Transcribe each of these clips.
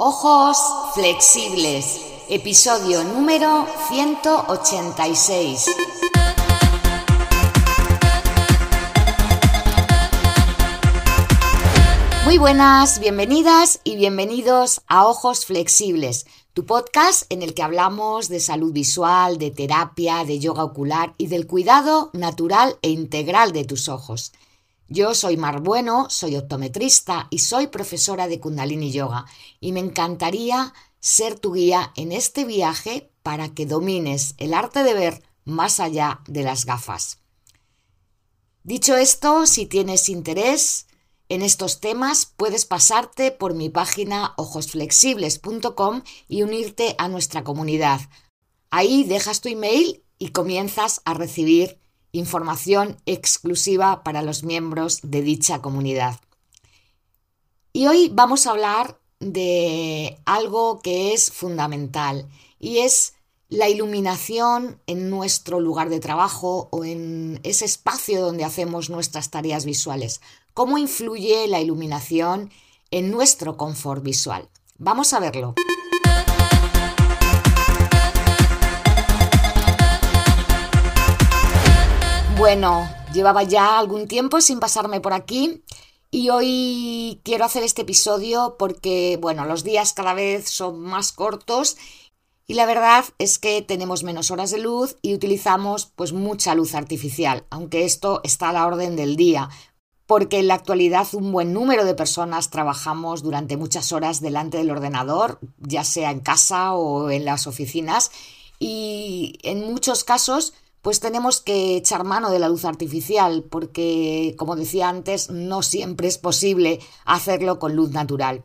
Ojos flexibles, episodio número 186. Muy buenas, bienvenidas y bienvenidos a Ojos Flexibles, tu podcast en el que hablamos de salud visual, de terapia, de yoga ocular y del cuidado natural e integral de tus ojos. Yo soy Mar Bueno, soy optometrista y soy profesora de Kundalini Yoga y me encantaría ser tu guía en este viaje para que domines el arte de ver más allá de las gafas. Dicho esto, si tienes interés en estos temas, puedes pasarte por mi página ojosflexibles.com y unirte a nuestra comunidad. Ahí dejas tu email y comienzas a recibir información exclusiva para los miembros de dicha comunidad. Y hoy vamos a hablar de algo que es fundamental y es la iluminación en nuestro lugar de trabajo o en ese espacio donde hacemos nuestras tareas visuales. ¿Cómo influye la iluminación en nuestro confort visual? Vamos a verlo. Bueno, llevaba ya algún tiempo sin pasarme por aquí y hoy quiero hacer este episodio porque, bueno, los días cada vez son más cortos y la verdad es que tenemos menos horas de luz y utilizamos pues mucha luz artificial, aunque esto está a la orden del día, porque en la actualidad un buen número de personas trabajamos durante muchas horas delante del ordenador, ya sea en casa o en las oficinas, y en muchos casos pues tenemos que echar mano de la luz artificial porque, como decía antes, no siempre es posible hacerlo con luz natural.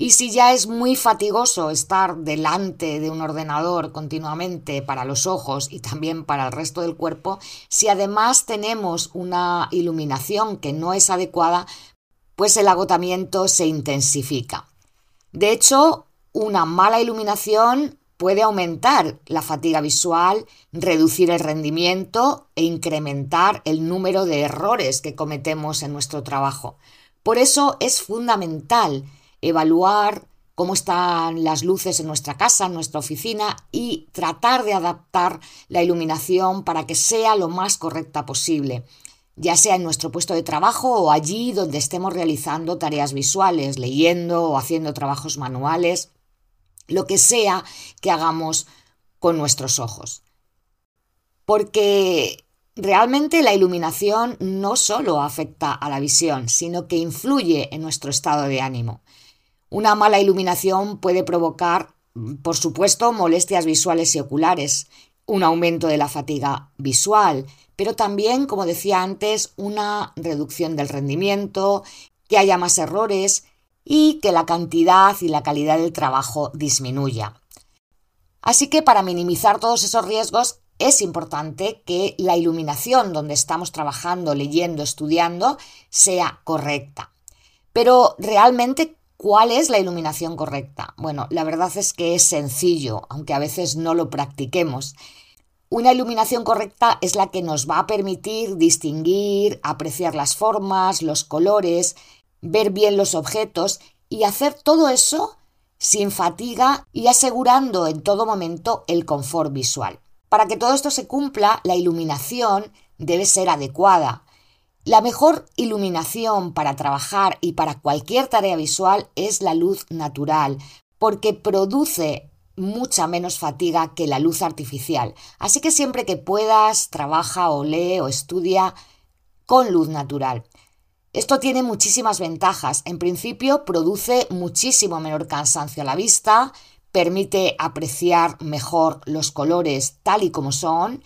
Y si ya es muy fatigoso estar delante de un ordenador continuamente para los ojos y también para el resto del cuerpo, si además tenemos una iluminación que no es adecuada, pues el agotamiento se intensifica. De hecho, una mala iluminación puede aumentar la fatiga visual, reducir el rendimiento e incrementar el número de errores que cometemos en nuestro trabajo. Por eso es fundamental evaluar cómo están las luces en nuestra casa, en nuestra oficina y tratar de adaptar la iluminación para que sea lo más correcta posible, ya sea en nuestro puesto de trabajo o allí donde estemos realizando tareas visuales, leyendo o haciendo trabajos manuales lo que sea que hagamos con nuestros ojos. Porque realmente la iluminación no solo afecta a la visión, sino que influye en nuestro estado de ánimo. Una mala iluminación puede provocar, por supuesto, molestias visuales y oculares, un aumento de la fatiga visual, pero también, como decía antes, una reducción del rendimiento, que haya más errores y que la cantidad y la calidad del trabajo disminuya. Así que para minimizar todos esos riesgos es importante que la iluminación donde estamos trabajando, leyendo, estudiando sea correcta. Pero realmente, ¿cuál es la iluminación correcta? Bueno, la verdad es que es sencillo, aunque a veces no lo practiquemos. Una iluminación correcta es la que nos va a permitir distinguir, apreciar las formas, los colores, ver bien los objetos y hacer todo eso sin fatiga y asegurando en todo momento el confort visual. Para que todo esto se cumpla, la iluminación debe ser adecuada. La mejor iluminación para trabajar y para cualquier tarea visual es la luz natural, porque produce mucha menos fatiga que la luz artificial. Así que siempre que puedas, trabaja o lee o estudia con luz natural. Esto tiene muchísimas ventajas. En principio, produce muchísimo menor cansancio a la vista, permite apreciar mejor los colores tal y como son,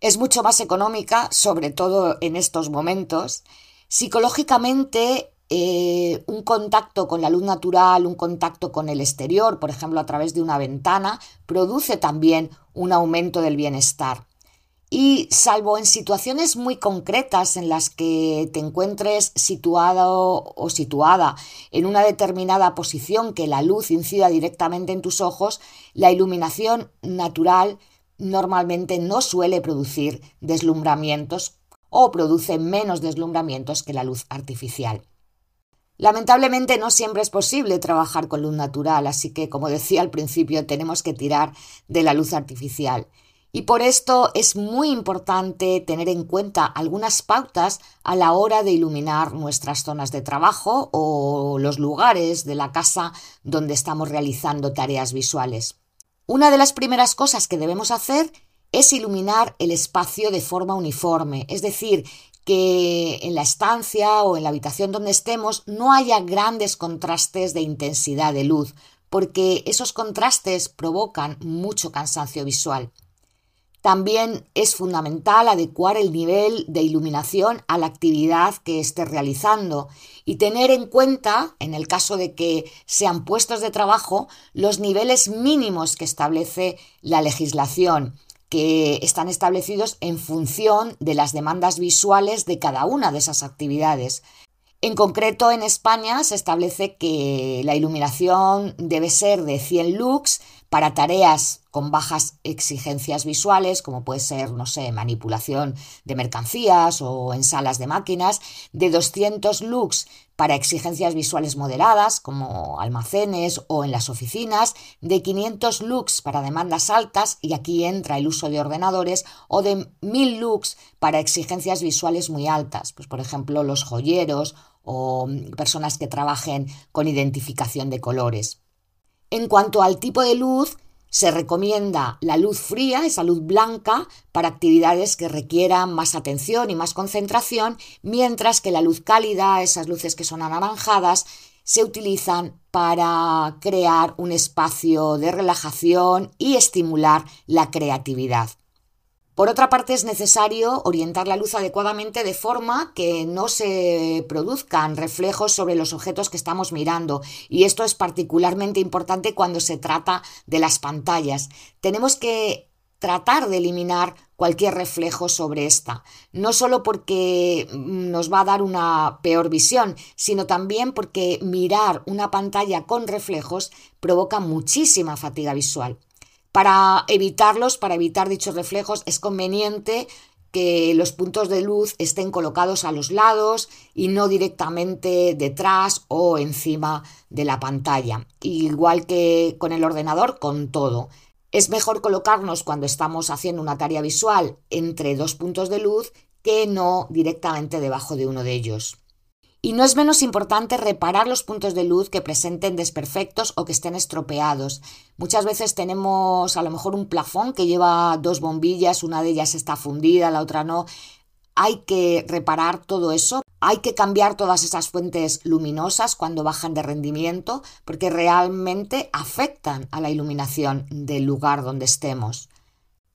es mucho más económica, sobre todo en estos momentos. Psicológicamente, eh, un contacto con la luz natural, un contacto con el exterior, por ejemplo a través de una ventana, produce también un aumento del bienestar. Y salvo en situaciones muy concretas en las que te encuentres situado o situada en una determinada posición que la luz incida directamente en tus ojos, la iluminación natural normalmente no suele producir deslumbramientos o produce menos deslumbramientos que la luz artificial. Lamentablemente no siempre es posible trabajar con luz natural, así que, como decía al principio, tenemos que tirar de la luz artificial. Y por esto es muy importante tener en cuenta algunas pautas a la hora de iluminar nuestras zonas de trabajo o los lugares de la casa donde estamos realizando tareas visuales. Una de las primeras cosas que debemos hacer es iluminar el espacio de forma uniforme, es decir, que en la estancia o en la habitación donde estemos no haya grandes contrastes de intensidad de luz, porque esos contrastes provocan mucho cansancio visual. También es fundamental adecuar el nivel de iluminación a la actividad que esté realizando y tener en cuenta, en el caso de que sean puestos de trabajo, los niveles mínimos que establece la legislación, que están establecidos en función de las demandas visuales de cada una de esas actividades. En concreto, en España se establece que la iluminación debe ser de 100 lux para tareas con bajas exigencias visuales, como puede ser, no sé, manipulación de mercancías o en salas de máquinas, de 200 lux para exigencias visuales moderadas, como almacenes o en las oficinas, de 500 lux para demandas altas, y aquí entra el uso de ordenadores, o de 1000 lux para exigencias visuales muy altas, pues por ejemplo los joyeros o personas que trabajen con identificación de colores. En cuanto al tipo de luz, se recomienda la luz fría, esa luz blanca, para actividades que requieran más atención y más concentración, mientras que la luz cálida, esas luces que son anaranjadas, se utilizan para crear un espacio de relajación y estimular la creatividad. Por otra parte, es necesario orientar la luz adecuadamente de forma que no se produzcan reflejos sobre los objetos que estamos mirando. Y esto es particularmente importante cuando se trata de las pantallas. Tenemos que tratar de eliminar cualquier reflejo sobre esta, no solo porque nos va a dar una peor visión, sino también porque mirar una pantalla con reflejos provoca muchísima fatiga visual. Para evitarlos, para evitar dichos reflejos, es conveniente que los puntos de luz estén colocados a los lados y no directamente detrás o encima de la pantalla. Igual que con el ordenador, con todo. Es mejor colocarnos cuando estamos haciendo una tarea visual entre dos puntos de luz que no directamente debajo de uno de ellos. Y no es menos importante reparar los puntos de luz que presenten desperfectos o que estén estropeados. Muchas veces tenemos a lo mejor un plafón que lleva dos bombillas, una de ellas está fundida, la otra no. Hay que reparar todo eso, hay que cambiar todas esas fuentes luminosas cuando bajan de rendimiento porque realmente afectan a la iluminación del lugar donde estemos.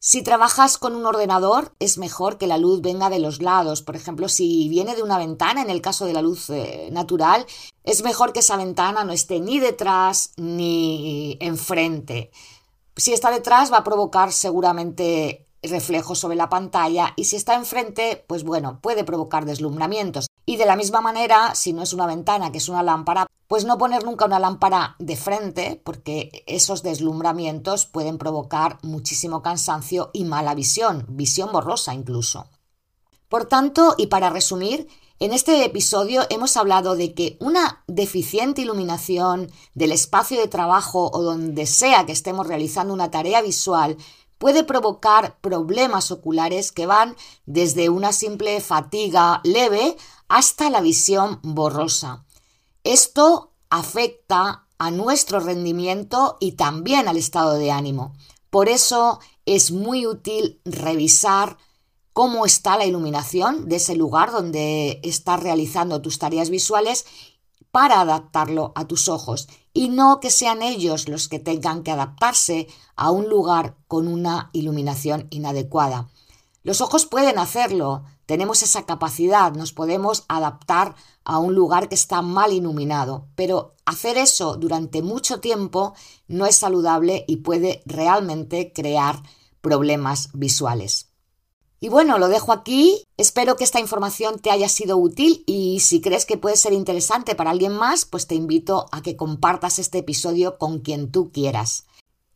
Si trabajas con un ordenador, es mejor que la luz venga de los lados. Por ejemplo, si viene de una ventana, en el caso de la luz eh, natural, es mejor que esa ventana no esté ni detrás ni enfrente. Si está detrás, va a provocar seguramente reflejos sobre la pantalla y si está enfrente, pues bueno, puede provocar deslumbramientos. Y de la misma manera, si no es una ventana, que es una lámpara, pues no poner nunca una lámpara de frente, porque esos deslumbramientos pueden provocar muchísimo cansancio y mala visión, visión borrosa incluso. Por tanto, y para resumir, en este episodio hemos hablado de que una deficiente iluminación del espacio de trabajo o donde sea que estemos realizando una tarea visual puede provocar problemas oculares que van desde una simple fatiga leve hasta la visión borrosa. Esto afecta a nuestro rendimiento y también al estado de ánimo. Por eso es muy útil revisar cómo está la iluminación de ese lugar donde estás realizando tus tareas visuales para adaptarlo a tus ojos y no que sean ellos los que tengan que adaptarse a un lugar con una iluminación inadecuada. Los ojos pueden hacerlo, tenemos esa capacidad, nos podemos adaptar a un lugar que está mal iluminado, pero hacer eso durante mucho tiempo no es saludable y puede realmente crear problemas visuales. Y bueno, lo dejo aquí. Espero que esta información te haya sido útil y si crees que puede ser interesante para alguien más, pues te invito a que compartas este episodio con quien tú quieras.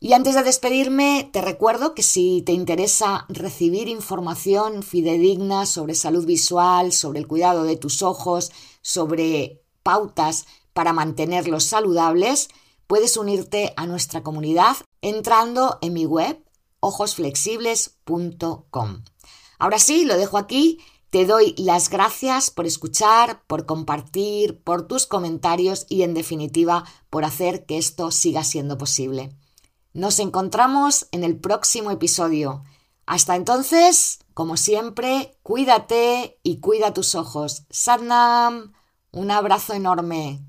Y antes de despedirme, te recuerdo que si te interesa recibir información fidedigna sobre salud visual, sobre el cuidado de tus ojos, sobre pautas para mantenerlos saludables, puedes unirte a nuestra comunidad entrando en mi web ojosflexibles.com. Ahora sí, lo dejo aquí. Te doy las gracias por escuchar, por compartir, por tus comentarios y en definitiva por hacer que esto siga siendo posible. Nos encontramos en el próximo episodio. Hasta entonces, como siempre, cuídate y cuida tus ojos. Sadnam, un abrazo enorme.